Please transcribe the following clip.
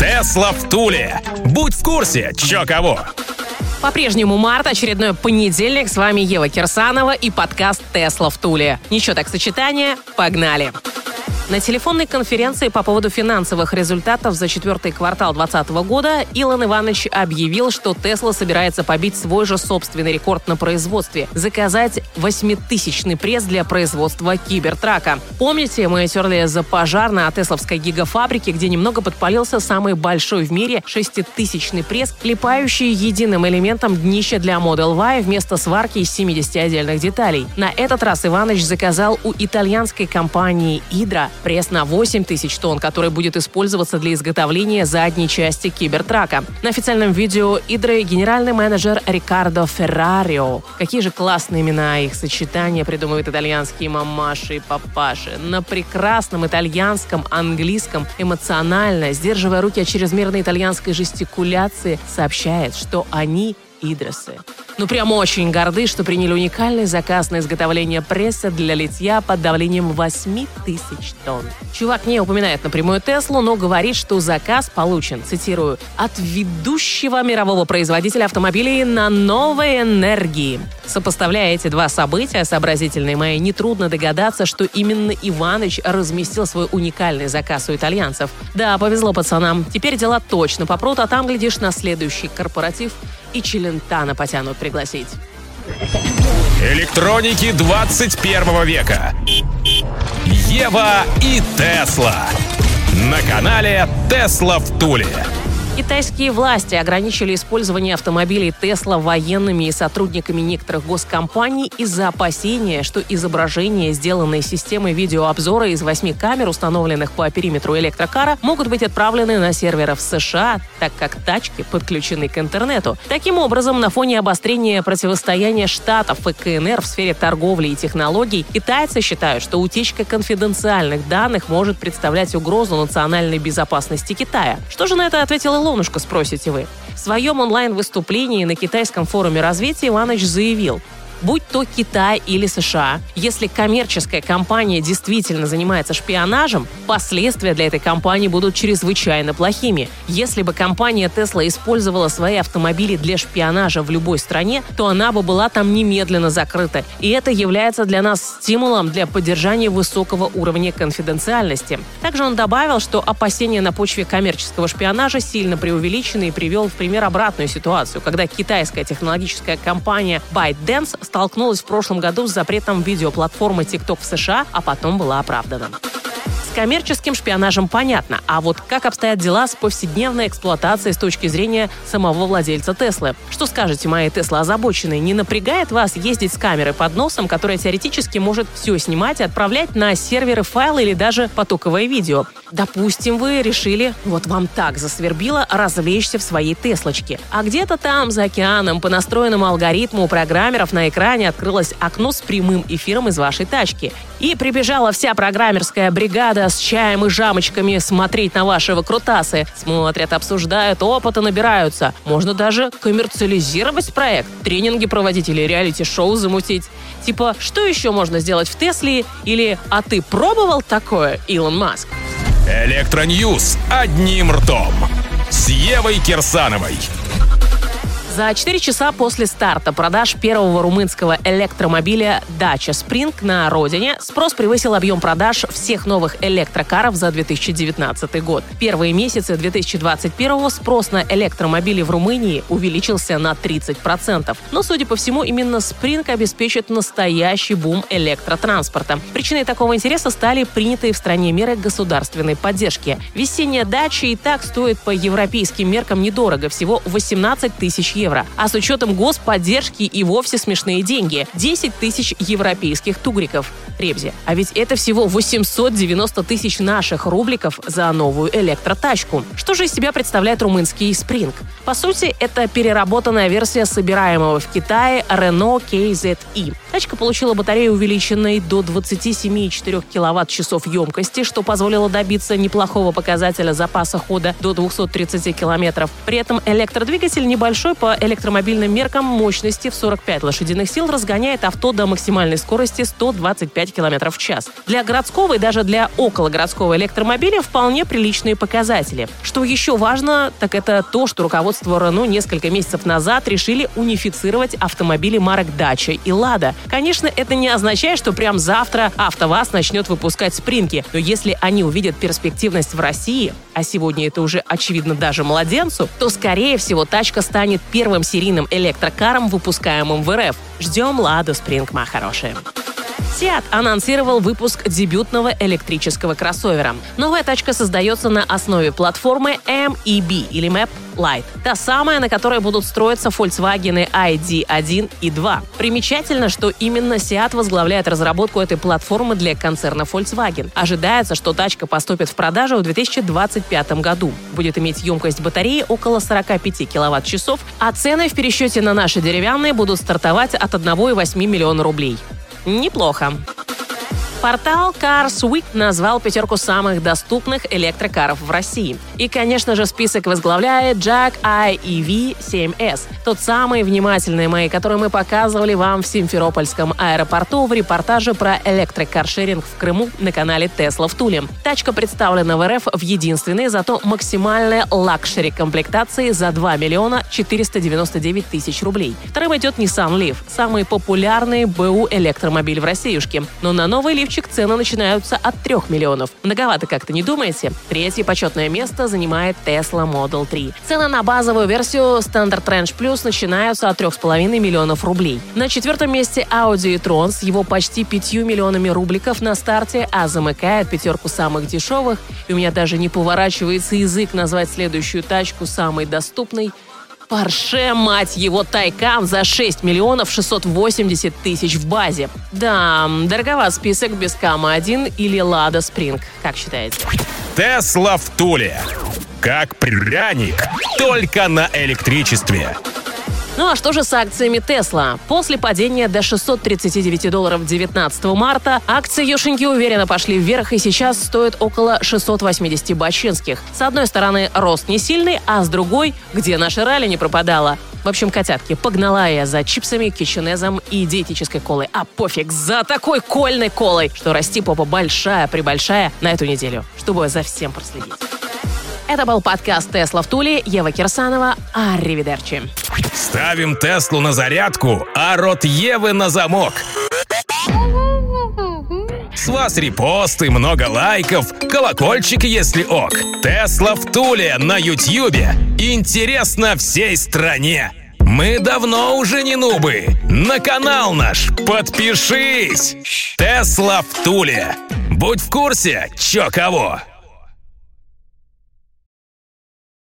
Тесла в Туле. Будь в курсе, чё кого. По-прежнему март, очередной понедельник. С вами Ева Кирсанова и подкаст «Тесла в Туле». Ничего так сочетание. Погнали! На телефонной конференции по поводу финансовых результатов за четвертый квартал 2020 года Илон Иванович объявил, что Тесла собирается побить свой же собственный рекорд на производстве – заказать восьмитысячный пресс для производства кибертрака. Помните, мы терли за пожар на тесловской гигафабрике, где немного подпалился самый большой в мире шеститысячный пресс, клепающий единым элементом днище для Model Y вместо сварки из 70 отдельных деталей. На этот раз Иванович заказал у итальянской компании Idra пресс на 8 тысяч тонн, который будет использоваться для изготовления задней части кибертрака. На официальном видео Идры генеральный менеджер Рикардо Феррарио. Какие же классные имена их сочетания придумывают итальянские мамаши и папаши. На прекрасном итальянском, английском, эмоционально, сдерживая руки от чрезмерной итальянской жестикуляции, сообщает, что они Идросы. Ну, прям очень горды, что приняли уникальный заказ на изготовление пресса для литья под давлением 8 тысяч тонн. Чувак не упоминает напрямую Теслу, но говорит, что заказ получен, цитирую, от ведущего мирового производителя автомобилей на новой энергии. Сопоставляя эти два события, сообразительные мои, нетрудно догадаться, что именно Иваныч разместил свой уникальный заказ у итальянцев. Да, повезло пацанам. Теперь дела точно попрут, а там, глядишь, на следующий корпоратив и Челентана потянут пригласить. Электроники 21 века. Ева и Тесла. На канале Тесла в Туле. Китайские власти ограничили использование автомобилей Тесла военными и сотрудниками некоторых госкомпаний из-за опасения, что изображения, сделанные системой видеообзора из восьми камер, установленных по периметру электрокара, могут быть отправлены на серверы в США, так как тачки подключены к интернету. Таким образом, на фоне обострения противостояния Штатов и КНР в сфере торговли и технологий, китайцы считают, что утечка конфиденциальных данных может представлять угрозу национальной безопасности Китая. Что же на это ответил Илон Илонушка, спросите вы. В своем онлайн-выступлении на китайском форуме развития Иванович заявил, будь то Китай или США. Если коммерческая компания действительно занимается шпионажем, последствия для этой компании будут чрезвычайно плохими. Если бы компания Tesla использовала свои автомобили для шпионажа в любой стране, то она бы была там немедленно закрыта. И это является для нас стимулом для поддержания высокого уровня конфиденциальности. Также он добавил, что опасения на почве коммерческого шпионажа сильно преувеличены и привел в пример обратную ситуацию, когда китайская технологическая компания ByteDance столкнулась в прошлом году с запретом видеоплатформы TikTok в США, а потом была оправдана. С коммерческим шпионажем понятно, а вот как обстоят дела с повседневной эксплуатацией с точки зрения самого владельца Теслы? Что скажете, мои Тесла озабоченные? Не напрягает вас ездить с камерой под носом, которая теоретически может все снимать и отправлять на серверы файлы или даже потоковое видео? Допустим, вы решили, вот вам так засвербило развлечься в своей Теслочке. А где-то там, за океаном, по настроенному алгоритму у программеров на экране открылось окно с прямым эфиром из вашей тачки. И прибежала вся программерская бригада с чаем и жамочками смотреть на ваши выкрутасы. Смотрят, обсуждают, опыта набираются. Можно даже коммерциализировать проект, тренинги проводить или реалити-шоу замутить. Типа, что еще можно сделать в Тесле? Или «А ты пробовал такое, Илон Маск?» Электроньюз одним ртом. С Евой Кирсановой. За 4 часа после старта продаж первого румынского электромобиля Dacia Spring на родине спрос превысил объем продаж всех новых электрокаров за 2019 год. Первые месяцы 2021 спрос на электромобили в Румынии увеличился на 30%. Но, судя по всему, именно Spring обеспечит настоящий бум электротранспорта. Причиной такого интереса стали принятые в стране меры государственной поддержки. Весенняя дача и так стоит по европейским меркам недорого, всего 18 тысяч евро а с учетом господдержки и вовсе смешные деньги – 10 тысяч европейских тугриков. Ребзи, а ведь это всего 890 тысяч наших рубликов за новую электротачку. Что же из себя представляет румынский Spring? По сути, это переработанная версия собираемого в Китае Renault KZE. Тачка получила батарею увеличенной до 27,4 киловатт-часов емкости, что позволило добиться неплохого показателя запаса хода до 230 километров. При этом электродвигатель небольшой по электромобильным меркам мощности в 45 лошадиных сил разгоняет авто до максимальной скорости 125 километров в час. Для городского и даже для окологородского электромобиля вполне приличные показатели. Что еще важно, так это то, что руководство Renault несколько месяцев назад решили унифицировать автомобили марок Dacia и Lada. Конечно, это не означает, что прям завтра АвтоВАЗ начнет выпускать спринги, но если они увидят перспективность в России, а сегодня это уже очевидно даже младенцу, то, скорее всего, тачка станет первым серийным электрокаром, выпускаемым в РФ. Ждем Ладу Спринг, моя хорошая. Seat анонсировал выпуск дебютного электрического кроссовера. Новая тачка создается на основе платформы MEB или MAP Light. Та самая, на которой будут строиться Volkswagen ID1 и 2. Примечательно, что именно Seat возглавляет разработку этой платформы для концерна Volkswagen. Ожидается, что тачка поступит в продажу в 2025 году. Будет иметь емкость батареи около 45 киловатт-часов, а цены в пересчете на наши деревянные будут стартовать от 1,8 миллиона рублей. Неплохо. Портал Cars Week назвал пятерку самых доступных электрокаров в России. И, конечно же, список возглавляет JAC iEV7S. Тот самый внимательные мои, который мы показывали вам в Симферопольском аэропорту в репортаже про электрокаршеринг в Крыму на канале Tesla в Туле. Тачка представлена в РФ в единственной, зато максимальной luxury комплектации за 2 миллиона 499 тысяч рублей. Вторым идет Nissan Leaf, самый популярный БУ электромобиль в Россиюшке. Но на новый лифчик цены начинаются от 3 миллионов. Многовато как-то не думаете? Третье почетное место занимает Tesla Model 3. Цены на базовую версию Standard Range Plus начинаются от 3,5 миллионов рублей. На четвертом месте Audi e-tron с его почти 5 миллионами рубликов на старте, а замыкает пятерку самых дешевых. И у меня даже не поворачивается язык назвать следующую тачку самой доступной – Порше, мать его, Тайкан за 6 миллионов 680 тысяч в базе. Да, дороговат список без Кама-1 или Лада Спринг, как считаете? Тесла в Туле. Как пряник, только на электричестве. Ну а что же с акциями Тесла? После падения до 639 долларов 19 марта акции Юшеньки уверенно пошли вверх и сейчас стоят около 680 бачинских. С одной стороны, рост не сильный, а с другой, где наша ралли не пропадала. В общем, котятки, погнала я за чипсами, киченезом и диетической колой. А пофиг, за такой кольной колой, что расти попа большая-пребольшая на эту неделю, чтобы за всем проследить. Это был подкаст «Тесла в Туле». Ева Кирсанова. Арривидерчи. Ставим Теслу на зарядку, а рот Евы на замок. С вас репосты, много лайков, колокольчик, если ок. Тесла в Туле на Ютьюбе. Интересно всей стране. Мы давно уже не нубы. На канал наш подпишись. Тесла в Туле. Будь в курсе, чё кого.